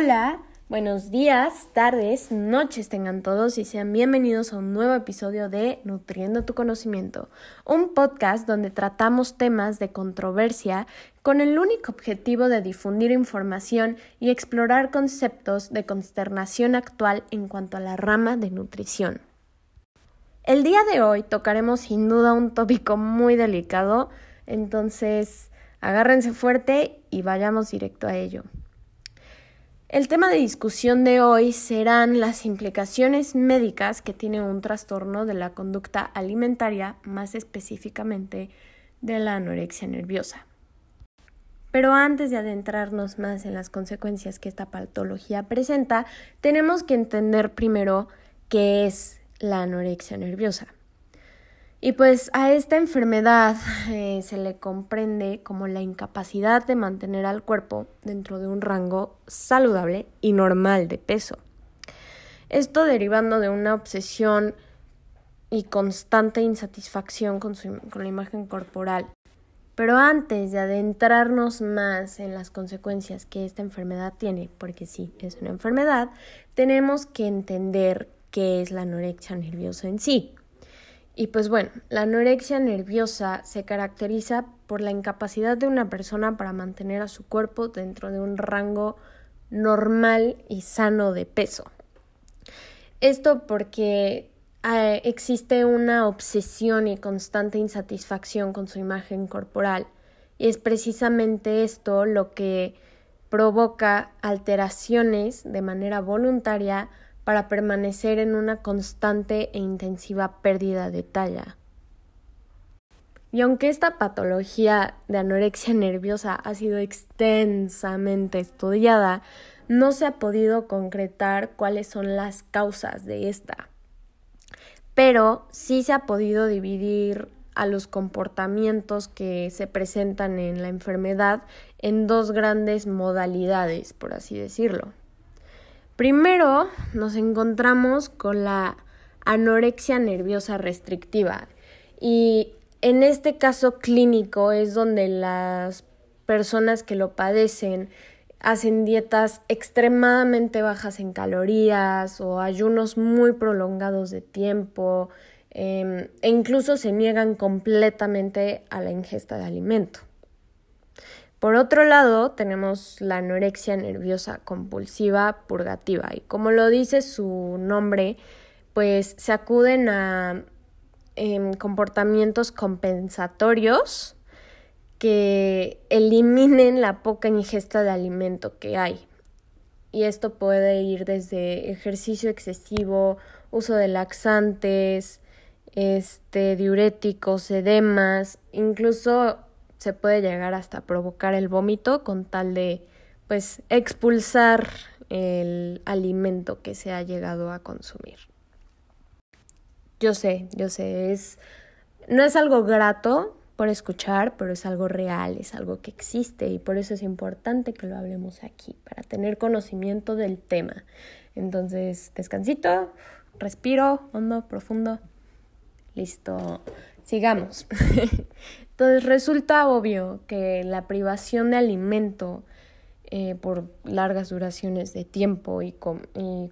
Hola, buenos días, tardes, noches tengan todos y sean bienvenidos a un nuevo episodio de Nutriendo tu Conocimiento, un podcast donde tratamos temas de controversia con el único objetivo de difundir información y explorar conceptos de consternación actual en cuanto a la rama de nutrición. El día de hoy tocaremos sin duda un tópico muy delicado, entonces agárrense fuerte y vayamos directo a ello. El tema de discusión de hoy serán las implicaciones médicas que tiene un trastorno de la conducta alimentaria, más específicamente de la anorexia nerviosa. Pero antes de adentrarnos más en las consecuencias que esta patología presenta, tenemos que entender primero qué es la anorexia nerviosa. Y pues a esta enfermedad eh, se le comprende como la incapacidad de mantener al cuerpo dentro de un rango saludable y normal de peso. Esto derivando de una obsesión y constante insatisfacción con, con la imagen corporal. Pero antes de adentrarnos más en las consecuencias que esta enfermedad tiene, porque sí, es una enfermedad, tenemos que entender qué es la anorexia nerviosa en sí. Y pues bueno, la anorexia nerviosa se caracteriza por la incapacidad de una persona para mantener a su cuerpo dentro de un rango normal y sano de peso. Esto porque eh, existe una obsesión y constante insatisfacción con su imagen corporal y es precisamente esto lo que provoca alteraciones de manera voluntaria para permanecer en una constante e intensiva pérdida de talla. Y aunque esta patología de anorexia nerviosa ha sido extensamente estudiada, no se ha podido concretar cuáles son las causas de esta. Pero sí se ha podido dividir a los comportamientos que se presentan en la enfermedad en dos grandes modalidades, por así decirlo. Primero nos encontramos con la anorexia nerviosa restrictiva y en este caso clínico es donde las personas que lo padecen hacen dietas extremadamente bajas en calorías o ayunos muy prolongados de tiempo em, e incluso se niegan completamente a la ingesta de alimento. Por otro lado, tenemos la anorexia nerviosa compulsiva purgativa y como lo dice su nombre, pues se acuden a em, comportamientos compensatorios que eliminen la poca ingesta de alimento que hay. Y esto puede ir desde ejercicio excesivo, uso de laxantes, este, diuréticos, edemas, incluso se puede llegar hasta provocar el vómito con tal de pues expulsar el alimento que se ha llegado a consumir. Yo sé, yo sé, es no es algo grato por escuchar, pero es algo real, es algo que existe y por eso es importante que lo hablemos aquí, para tener conocimiento del tema. Entonces, descansito, respiro, hondo, profundo. Listo, sigamos. Entonces resulta obvio que la privación de alimento eh, por largas duraciones de tiempo y,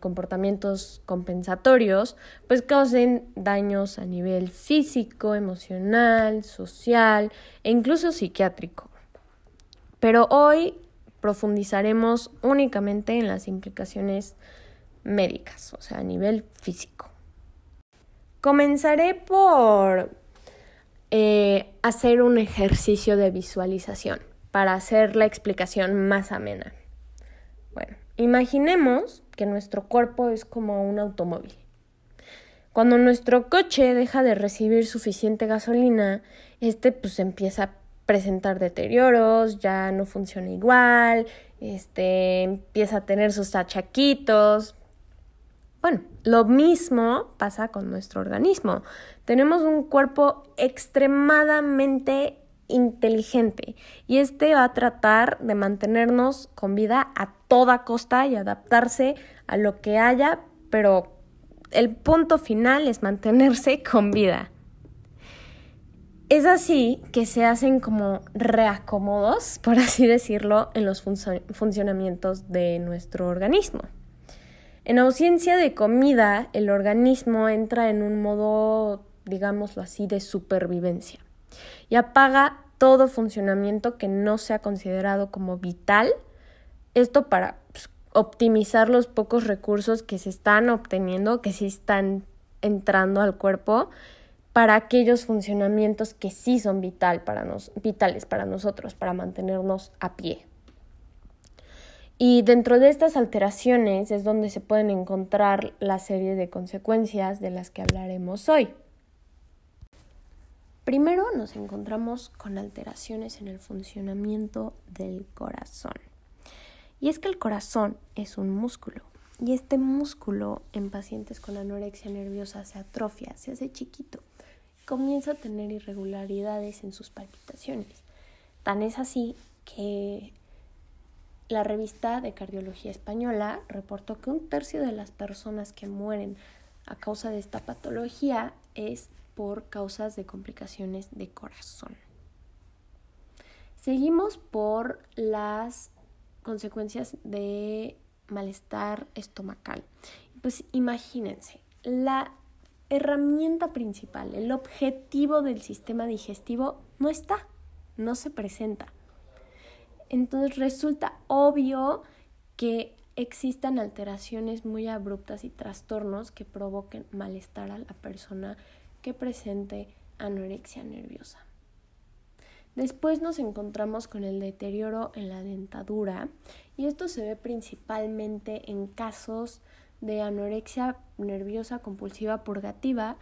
comportamientos compensatorios, pues causen daños a nivel físico, emocional, social e incluso psiquiátrico. Pero hoy profundizaremos únicamente en las implicaciones médicas, o sea, a nivel físico. Comenzaré por eh, hacer un ejercicio de visualización para hacer la explicación más amena. Bueno, imaginemos que nuestro cuerpo es como un automóvil. Cuando nuestro coche deja de recibir suficiente gasolina, este pues empieza a presentar deterioros, ya no funciona igual, este empieza a tener sus achaquitos, bueno, lo mismo pasa con nuestro organismo. Tenemos un cuerpo extremadamente inteligente y este va a tratar de mantenernos con vida a toda costa y adaptarse a lo que haya, pero el punto final es mantenerse con vida. Es así que se hacen como reacomodos, por así decirlo, en los funcionamientos de nuestro organismo. En ausencia de comida, el organismo entra en un modo, digámoslo así, de supervivencia y apaga todo funcionamiento que no sea considerado como vital. Esto para pues, optimizar los pocos recursos que se están obteniendo, que sí están entrando al cuerpo para aquellos funcionamientos que sí son vitales para nosotros, para mantenernos a pie. Y dentro de estas alteraciones es donde se pueden encontrar la serie de consecuencias de las que hablaremos hoy. Primero nos encontramos con alteraciones en el funcionamiento del corazón. Y es que el corazón es un músculo. Y este músculo en pacientes con anorexia nerviosa se atrofia, se hace chiquito comienza a tener irregularidades en sus palpitaciones. Tan es así que la revista de Cardiología Española reportó que un tercio de las personas que mueren a causa de esta patología es por causas de complicaciones de corazón. Seguimos por las consecuencias de malestar estomacal. Pues imagínense, la herramienta principal, el objetivo del sistema digestivo no está, no se presenta. Entonces resulta obvio que existan alteraciones muy abruptas y trastornos que provoquen malestar a la persona que presente anorexia nerviosa. Después nos encontramos con el deterioro en la dentadura y esto se ve principalmente en casos de anorexia nerviosa compulsiva purgativa,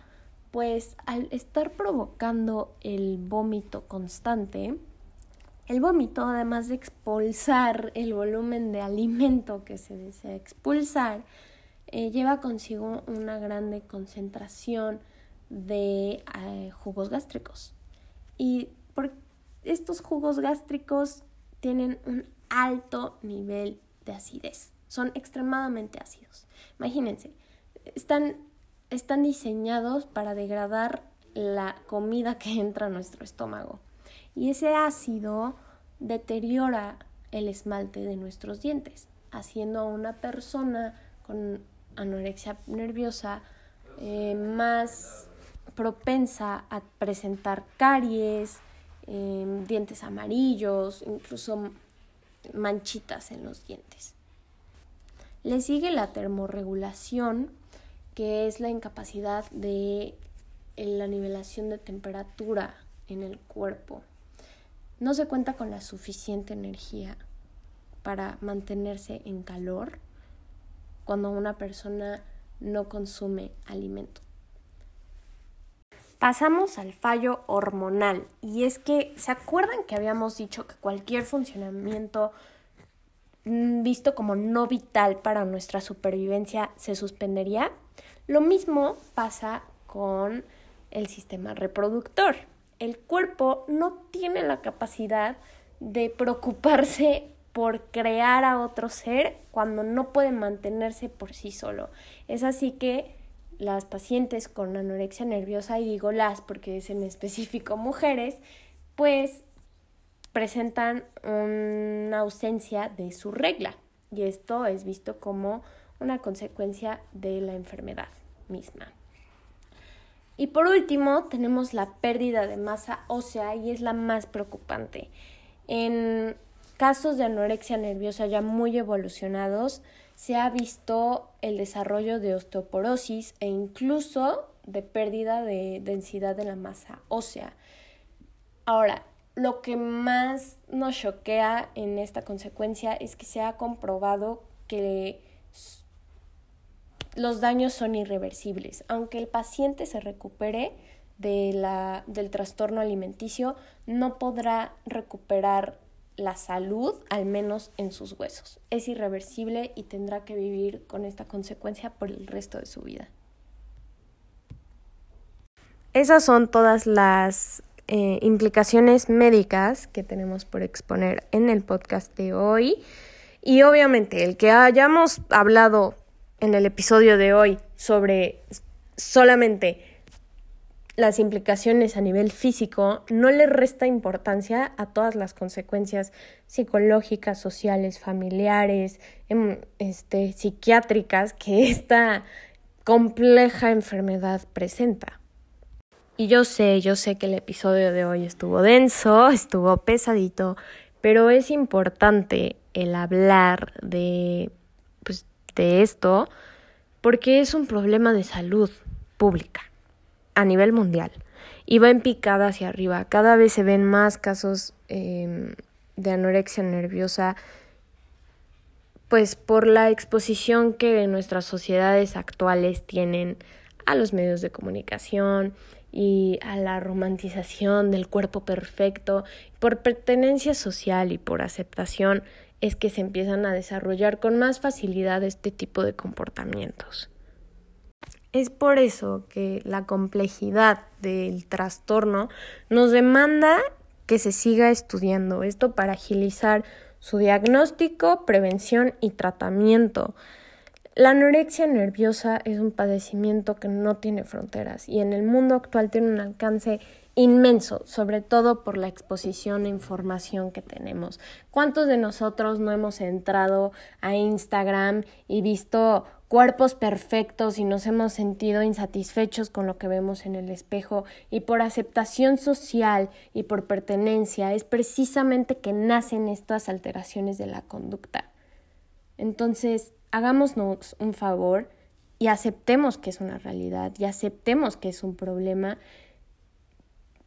pues al estar provocando el vómito constante, el vómito, además de expulsar el volumen de alimento que se desea expulsar, eh, lleva consigo una grande concentración de eh, jugos gástricos. Y por estos jugos gástricos tienen un alto nivel de acidez, son extremadamente ácidos. Imagínense, están, están diseñados para degradar la comida que entra a nuestro estómago. Y ese ácido deteriora el esmalte de nuestros dientes, haciendo a una persona con anorexia nerviosa eh, más propensa a presentar caries, em, dientes amarillos, incluso manchitas en los dientes. Le sigue la termorregulación, que es la incapacidad de la nivelación de temperatura en el cuerpo. No se cuenta con la suficiente energía para mantenerse en calor cuando una persona no consume alimento. Pasamos al fallo hormonal y es que, ¿se acuerdan que habíamos dicho que cualquier funcionamiento Mm, visto como no vital para nuestra supervivencia se suspendería. Lo mismo pasa con el sistema reproductor. El cuerpo no tiene la capacidad de preocuparse por crear a otro ser cuando no puede mantenerse por sí solo. Es así que las pacientes con anorexia nerviosa, y digo las porque es en específico mujeres, pues presentan una ausencia de su regla y esto es visto como una consecuencia de la enfermedad misma. Y por último tenemos la pérdida de masa ósea y es la más preocupante. En casos de anorexia nerviosa ya muy evolucionados se ha visto el desarrollo de osteoporosis e incluso de pérdida de densidad de la masa ósea. Ahora, lo que más nos choquea en esta consecuencia es que se ha comprobado que los daños son irreversibles. Aunque el paciente se recupere de la, del trastorno alimenticio, no podrá recuperar la salud, al menos en sus huesos. Es irreversible y tendrá que vivir con esta consecuencia por el resto de su vida. Esas son todas las eh, implicaciones médicas que tenemos por exponer en el podcast de hoy. Y obviamente el que hayamos hablado en el episodio de hoy sobre solamente las implicaciones a nivel físico, no le resta importancia a todas las consecuencias psicológicas, sociales, familiares, em, este, psiquiátricas que esta compleja enfermedad presenta. Y yo sé, yo sé que el episodio de hoy estuvo denso, estuvo pesadito, pero es importante el hablar de, de esto porque es un problema de salud pública a nivel mundial y va en picada hacia arriba. Cada vez se ven más casos em, de anorexia nerviosa, pues por la exposición que nuestras sociedades actuales tienen a los medios de comunicación y a la romantización del cuerpo perfecto, por pertenencia social y por aceptación es que se empiezan a desarrollar con más facilidad este tipo de comportamientos. Es por eso que la complejidad del trastorno nos demanda que se siga estudiando esto para agilizar su diagnóstico, prevención y tratamiento. La anorexia nerviosa es un padecimiento que no tiene fronteras y en el mundo actual tiene un alcance inmenso, sobre todo por la exposición e información que tenemos. ¿Cuántos de nosotros no hemos entrado a Instagram y visto cuerpos perfectos y nos hemos sentido insatisfechos con lo que vemos en el espejo y por aceptación social y por pertenencia es precisamente que nacen estas alteraciones de la conducta. Entonces, hagámonos un favor y aceptemos que es una realidad y aceptemos que es un problema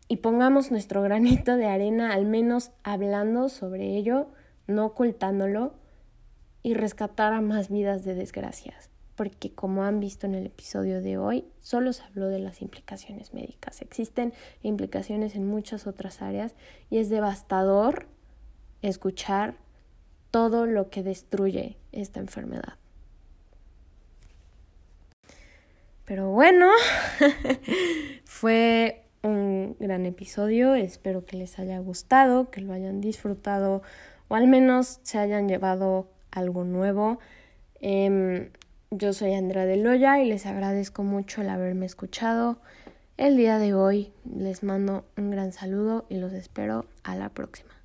y pongamos nuestro granito de arena al menos hablando sobre ello, no ocultándolo y rescatar a más vidas de desgracias porque como han visto en el episodio de hoy, solo se habló de las implicaciones médicas. Existen implicaciones en muchas otras áreas y es devastador escuchar todo lo que destruye esta enfermedad. Pero bueno, fue un gran episodio, espero que les haya gustado, que lo hayan disfrutado o al menos se hayan llevado algo nuevo. Em, yo soy Andrea de Loya y les agradezco mucho el haberme escuchado el día de hoy. Les mando un gran saludo y los espero a la próxima.